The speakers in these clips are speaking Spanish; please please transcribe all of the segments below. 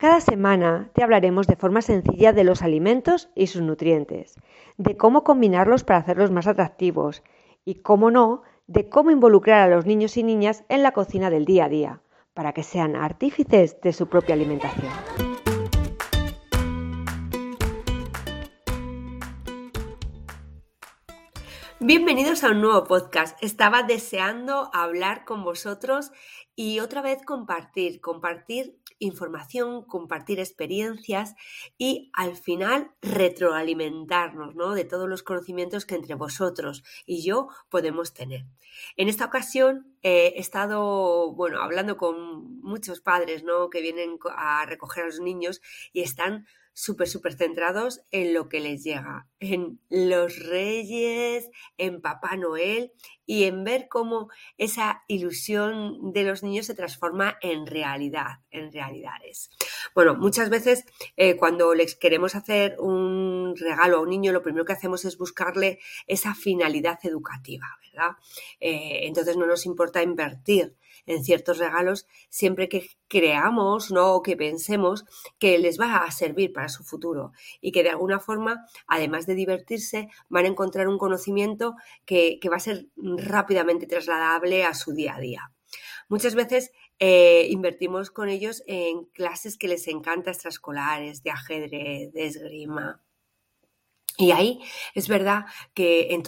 Cada semana te hablaremos de forma sencilla de los alimentos y sus nutrientes, de cómo combinarlos para hacerlos más atractivos y, cómo no, de cómo involucrar a los niños y niñas en la cocina del día a día, para que sean artífices de su propia alimentación. Bienvenidos a un nuevo podcast. Estaba deseando hablar con vosotros y otra vez compartir, compartir información, compartir experiencias y al final retroalimentarnos ¿no? de todos los conocimientos que entre vosotros y yo podemos tener. En esta ocasión eh, he estado bueno, hablando con muchos padres ¿no? que vienen a recoger a los niños y están súper, súper centrados en lo que les llega, en los reyes, en Papá Noel y en ver cómo esa ilusión de los niños se transforma en realidad, en realidades. Bueno, muchas veces eh, cuando les queremos hacer un regalo a un niño, lo primero que hacemos es buscarle esa finalidad educativa, ¿verdad? Eh, entonces no nos importa invertir en ciertos regalos siempre que creamos ¿no? o que pensemos que les va a servir para su futuro y que de alguna forma, además de divertirse, van a encontrar un conocimiento que, va a ser rápidamente trasladable a su día a día. Muchas veces eh, invertimos con ellos en clases que les encanta extraescolares, de ajedrez, de esgrima, y ahí es verdad que en,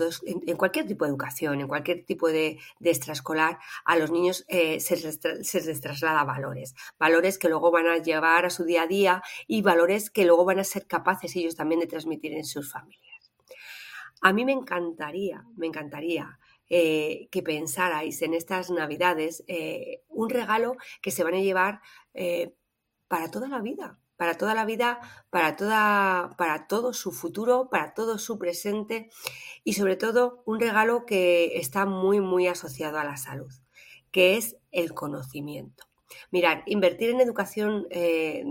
en, cualquier tipo de educación, en cualquier tipo de, extraescolar, a los niños eh, se, les, traslada valores. Valores que luego van a llevar a su día a día y valores que luego van a ser capaces ellos también de transmitir en sus familias. A mí me encantaría, me encantaría eh, que pensarais en estas navidades eh, un regalo que se van a llevar para toda la vida para toda la vida, para, toda, para todo su futuro, para todo su presente y sobre todo un regalo que está muy, muy asociado a la salud, que es el conocimiento. Mirar, invertir en educación eh,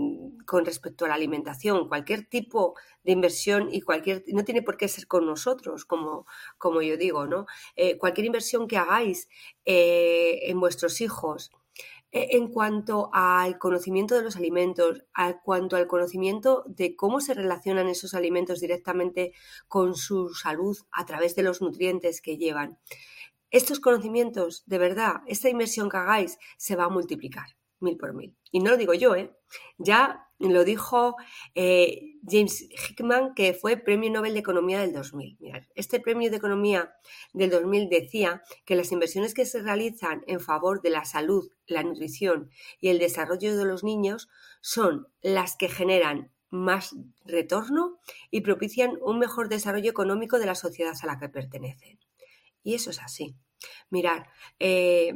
con respecto a la alimentación, cualquier tipo de inversión y cualquier, no tiene por qué ser con nosotros, como, como yo digo, ¿no? Eh, cualquier inversión que hagáis eh, en vuestros hijos, en cuanto al conocimiento de los alimentos, en cuanto al conocimiento de cómo se relacionan esos alimentos directamente con su salud a través de los nutrientes que llevan. Estos conocimientos, de verdad, esta inversión que hagáis se va a multiplicar mil por mil. Y no lo digo yo, ¿eh? Ya lo dijo eh, James Hickman, que fue Premio Nobel de Economía del 2000. Mirad, este Premio de Economía del 2000 decía que las inversiones que se realizan en favor de la salud, la nutrición y el desarrollo de los niños son las que generan más retorno y propician un mejor desarrollo económico de la sociedad a la que pertenecen. Y eso es así. Mirad, eh,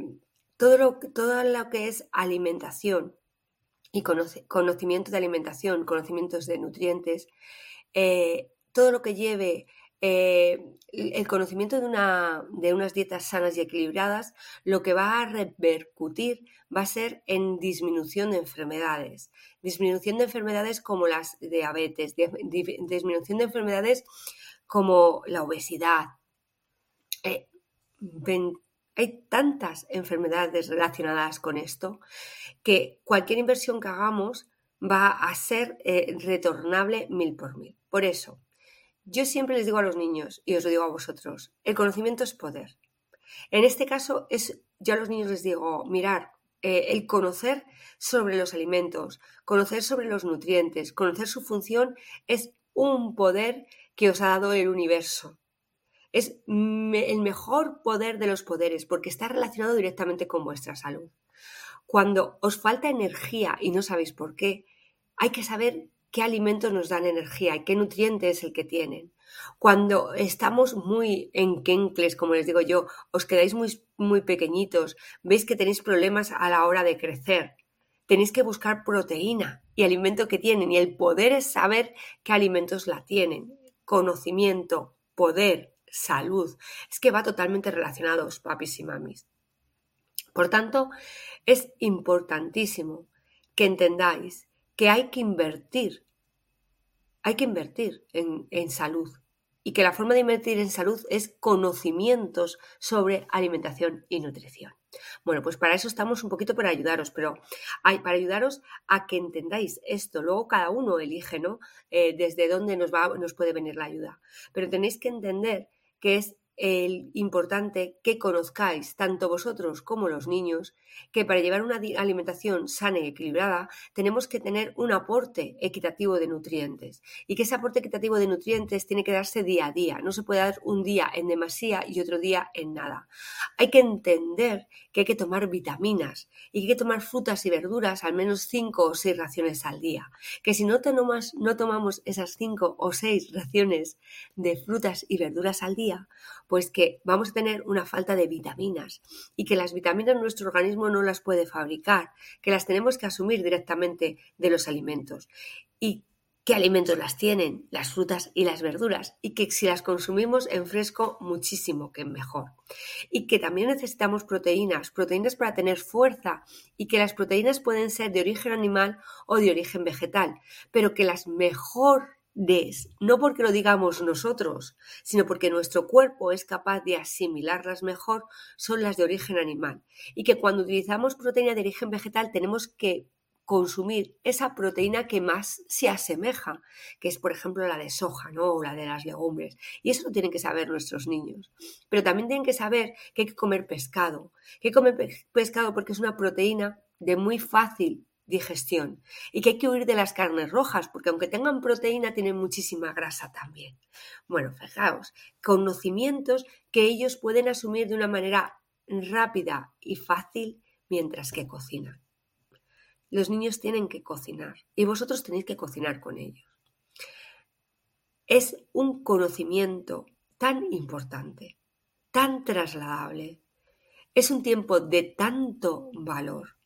todo lo, todo lo que es alimentación y conocimiento de alimentación, conocimientos de nutrientes, eh, todo lo que lleve eh, el conocimiento de, una, de unas dietas sanas y equilibradas, lo que va a repercutir va a ser en disminución de enfermedades. Disminución de enfermedades como las diabetes, disminución de enfermedades como la obesidad. Eh, hay tantas enfermedades relacionadas con esto que cualquier inversión que hagamos va a ser eh, retornable mil por mil. Por eso, yo siempre les digo a los niños y os lo digo a vosotros, el conocimiento es poder. En este caso, es, yo a los niños les digo, mirar, eh, el conocer sobre los alimentos, conocer sobre los nutrientes, conocer su función es un poder que os ha dado el universo. Es el mejor poder de los poderes porque está relacionado directamente con vuestra salud. Cuando os falta energía y no sabéis por qué, hay que saber qué alimentos nos dan energía y qué nutriente es el que tienen. Cuando estamos muy enquencles, como les digo yo, os quedáis muy, muy pequeñitos, veis que tenéis problemas a la hora de crecer, tenéis que buscar proteína y alimento que tienen. Y el poder es saber qué alimentos la tienen. Conocimiento, poder, salud. Es que va totalmente relacionados, papis y mamis. Por tanto, es importantísimo que entendáis que hay que invertir, hay que invertir en, en salud y que la forma de invertir en salud es conocimientos sobre alimentación y nutrición. Bueno, pues para eso estamos un poquito para ayudaros, pero hay, para ayudaros a que entendáis esto. Luego cada uno elige, ¿no? Eh, desde dónde nos, va, nos puede venir la ayuda. Pero tenéis que entender que es el importante que conozcáis, tanto vosotros como los niños, que para llevar una alimentación sana y equilibrada tenemos que tener un aporte equitativo de nutrientes. Y que ese aporte equitativo de nutrientes tiene que darse día a día, no se puede dar un día en demasía y otro día en nada. Hay que entender que hay que tomar vitaminas y que hay que tomar frutas y verduras al menos 5 o 6 raciones al día, que si no, no tomamos esas 5 o 6 raciones de frutas y verduras al día, pues que vamos a tener una falta de vitaminas y que las vitaminas nuestro organismo no las puede fabricar, que las tenemos que asumir directamente de los alimentos. Y qué alimentos las tienen, las frutas y las verduras, y que si las consumimos en fresco, muchísimo que mejor. Y que también necesitamos proteínas, proteínas para tener fuerza, y que las proteínas pueden ser de origen animal o de origen vegetal, pero que las mejor no porque lo digamos nosotros, sino porque nuestro cuerpo es capaz de asimilarlas mejor, son las de origen animal. Y que cuando utilizamos proteína de origen vegetal tenemos que consumir esa proteína que más se asemeja, que es por ejemplo la de soja, ¿no? O la de las legumbres. Y eso lo tienen que saber nuestros niños. Pero también tienen que saber que hay que comer pescado, hay que comer pescado porque es una proteína de muy fácil digestión y que hay que huir de las carnes rojas porque aunque tengan proteína tienen muchísima grasa también. Bueno, fijaos, conocimientos que ellos pueden asumir de una manera rápida y fácil mientras que cocinan. Los niños tienen que cocinar y vosotros tenéis que cocinar con ellos. Es un conocimiento tan importante, tan trasladable, es un tiempo de tanto valor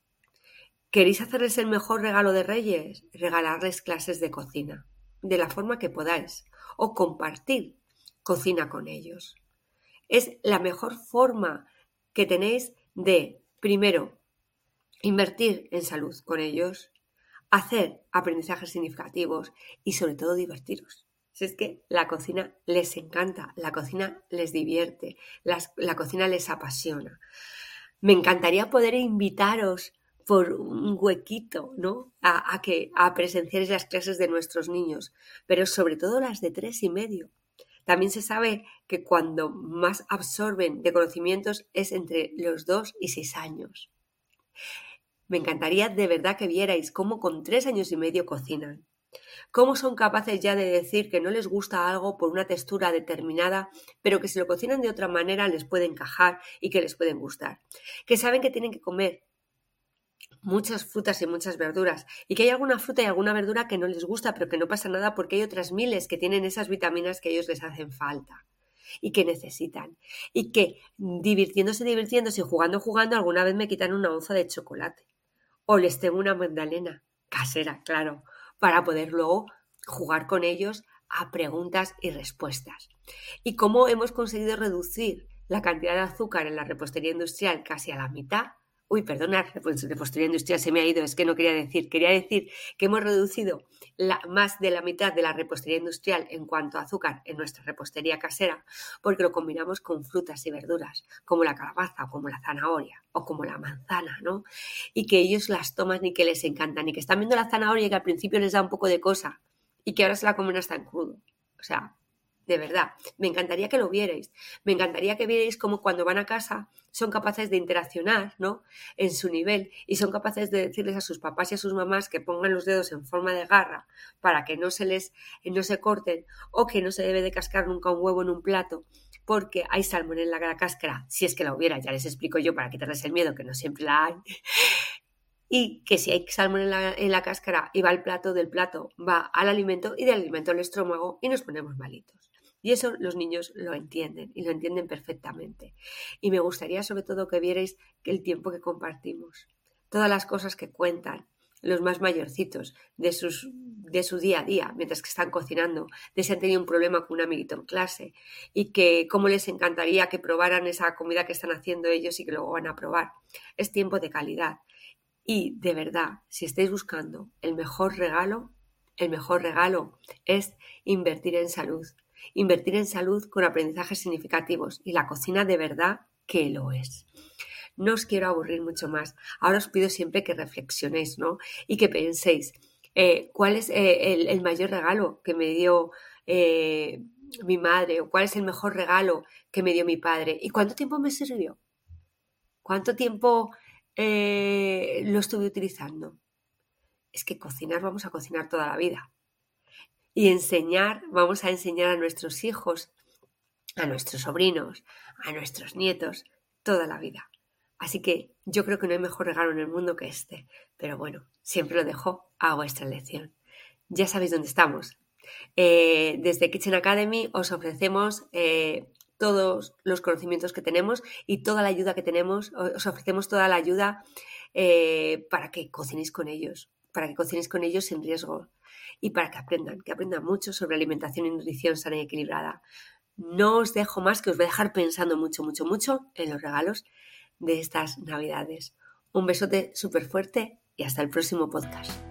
¿Queréis hacerles el mejor regalo de Reyes? Regalarles clases de cocina, de la forma que podáis, o compartir cocina con ellos. Es la mejor forma que tenéis de, primero, invertir en salud con ellos, hacer aprendizajes significativos y sobre todo divertiros. Si es que la cocina les encanta, la cocina les divierte, la cocina les apasiona. Me encantaría poder invitaros por un huequito, ¿no? A, que a presenciar las clases de nuestros niños, pero sobre todo las de tres y medio. También se sabe que cuando más absorben de conocimientos es entre los dos y seis años. Me encantaría de verdad que vierais cómo con tres años y medio cocinan. Cómo son capaces ya de decir que no les gusta algo por una textura determinada, pero que si lo cocinan de otra manera les puede encajar y que les pueden gustar. Que saben que tienen que comer muchas frutas y muchas verduras y que hay alguna fruta y alguna verdura que no les gusta, pero que no pasa nada porque hay otras miles que tienen esas vitaminas que ellos les hacen falta y que necesitan. Y que divirtiéndose, divirtiéndose y jugando, jugando, alguna vez me quitan una onza de chocolate. O les tengo una magdalena casera, claro, para poder luego jugar con ellos a preguntas y respuestas. Y cómo hemos conseguido reducir la cantidad de azúcar en la repostería industrial casi a la mitad Uy, perdona, repostería industrial se me ha ido, es que no quería decir. Quería decir que hemos reducido más de la mitad de la repostería industrial en cuanto a azúcar en nuestra repostería casera, porque lo combinamos con frutas y verduras, como la calabaza o como la zanahoria o como la manzana, ¿no? Y que ellos las toman y que les encantan y que están viendo la zanahoria y que al principio les da un poco de cosa y que ahora se la comen hasta en crudo. O sea, de verdad. Me encantaría que lo vierais. Me encantaría que vierais cómo cuando van a casa son capaces de interaccionar, ¿no? En su nivel y son capaces de decirles a sus papás y a sus mamás que pongan los dedos en forma de garra para que no se les no se corten o que no se debe de cascar nunca un huevo en un plato porque hay salmón en la cáscara, si es que la hubiera, ya les explico yo para quitarles el miedo, que no siempre la hay. Y que si hay salmón en la, en la cáscara y va al plato, del plato va al alimento y del alimento al estómago y nos ponemos malitos. Y eso los niños lo entienden y lo entienden perfectamente. Y me gustaría sobre todo que vierais el tiempo que compartimos. todas las cosas que cuentan los más mayorcitos de, sus, de su día a día mientras que están cocinando, de si han tenido un problema con un amiguito en clase y que cómo les encantaría que probaran esa comida que están haciendo ellos y que luego van a probar. Es tiempo de calidad. Y de verdad, si estáis buscando el mejor regalo, el mejor regalo es invertir en salud. Invertir en salud con aprendizajes significativos y la cocina de verdad que lo es. No os quiero aburrir mucho más. Ahora os pido siempre que reflexionéis, ¿no? Y que penséis, eh, ¿cuál es eh, el, mayor regalo que me dio eh, mi madre? ¿O cuál es el mejor regalo que me dio mi padre? ¿Y cuánto tiempo me sirvió? ¿Cuánto tiempo lo estuve utilizando? Es que cocinar vamos a cocinar toda la vida. Y enseñar, vamos a enseñar a nuestros hijos, a nuestros sobrinos, a nuestros nietos, toda la vida. Así que yo creo que no hay mejor regalo en el mundo que este. Pero bueno, siempre lo dejo a vuestra elección. Ya sabéis dónde estamos. Eh, desde Kitchen Academy os ofrecemos eh, todos los conocimientos que tenemos y toda la ayuda que tenemos. Os ofrecemos toda la ayuda eh, para que cocinéis con ellos, para que cocinéis con ellos sin riesgo y para que aprendan, que aprendan mucho sobre alimentación y nutrición sana y equilibrada. No os dejo más que os voy a dejar pensando mucho, mucho, mucho en los regalos de estas navidades. Un besote súper fuerte y hasta el próximo podcast.